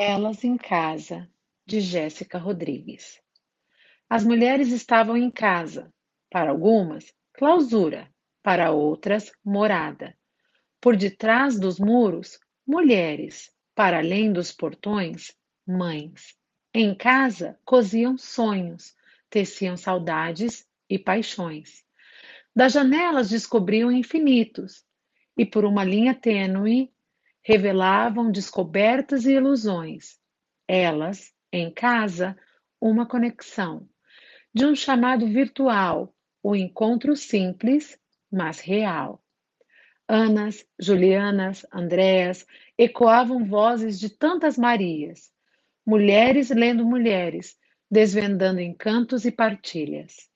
Elas em Casa, de Jéssica Rodrigues. As mulheres estavam em casa, para algumas, clausura, para outras, morada. Por detrás dos muros, mulheres, para além dos portões, mães. Em casa, coziam sonhos, teciam saudades e paixões. Das janelas descobriam infinitos, e por uma linha tênue revelavam descobertas e ilusões. Elas, em casa, uma conexão. De um chamado virtual, o encontro simples, mas real. Anas, Julianas, Andréas ecoavam vozes de tantas Marias, mulheres lendo mulheres, desvendando encantos e partilhas.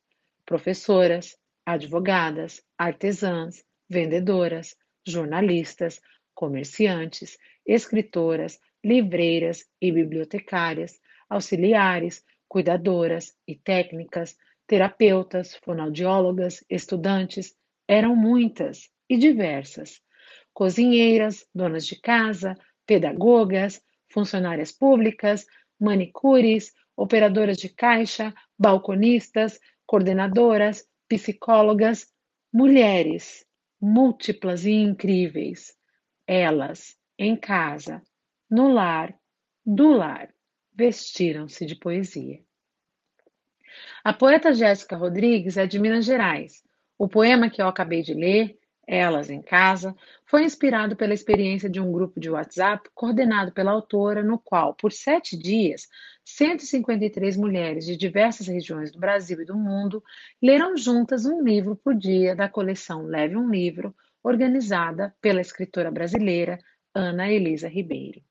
Professoras, advogadas, artesãs, vendedoras, jornalistas, comerciantes, escritoras, livreiras e bibliotecárias, auxiliares, cuidadoras e técnicas, terapeutas, fonoaudiólogas, estudantes, eram muitas e diversas. Cozinheiras, donas de casa, pedagogas, funcionárias públicas, manicures, operadoras de caixa, balconistas, coordenadoras, psicólogas, mulheres, múltiplas e incríveis, elas, em casa, no lar, do lar, vestiram-se de poesia. A poeta Jéssica Rodrigues é de Minas Gerais. O poema que eu acabei de ler, Elas em Casa, foi inspirado pela experiência de um grupo de WhatsApp coordenado pela autora, no qual, por sete dias, 153 mulheres de diversas regiões do Brasil e do mundo leram juntas um livro por dia da coleção Leve um Livro, organizada pela escritora brasileira Ana Elisa Ribeiro.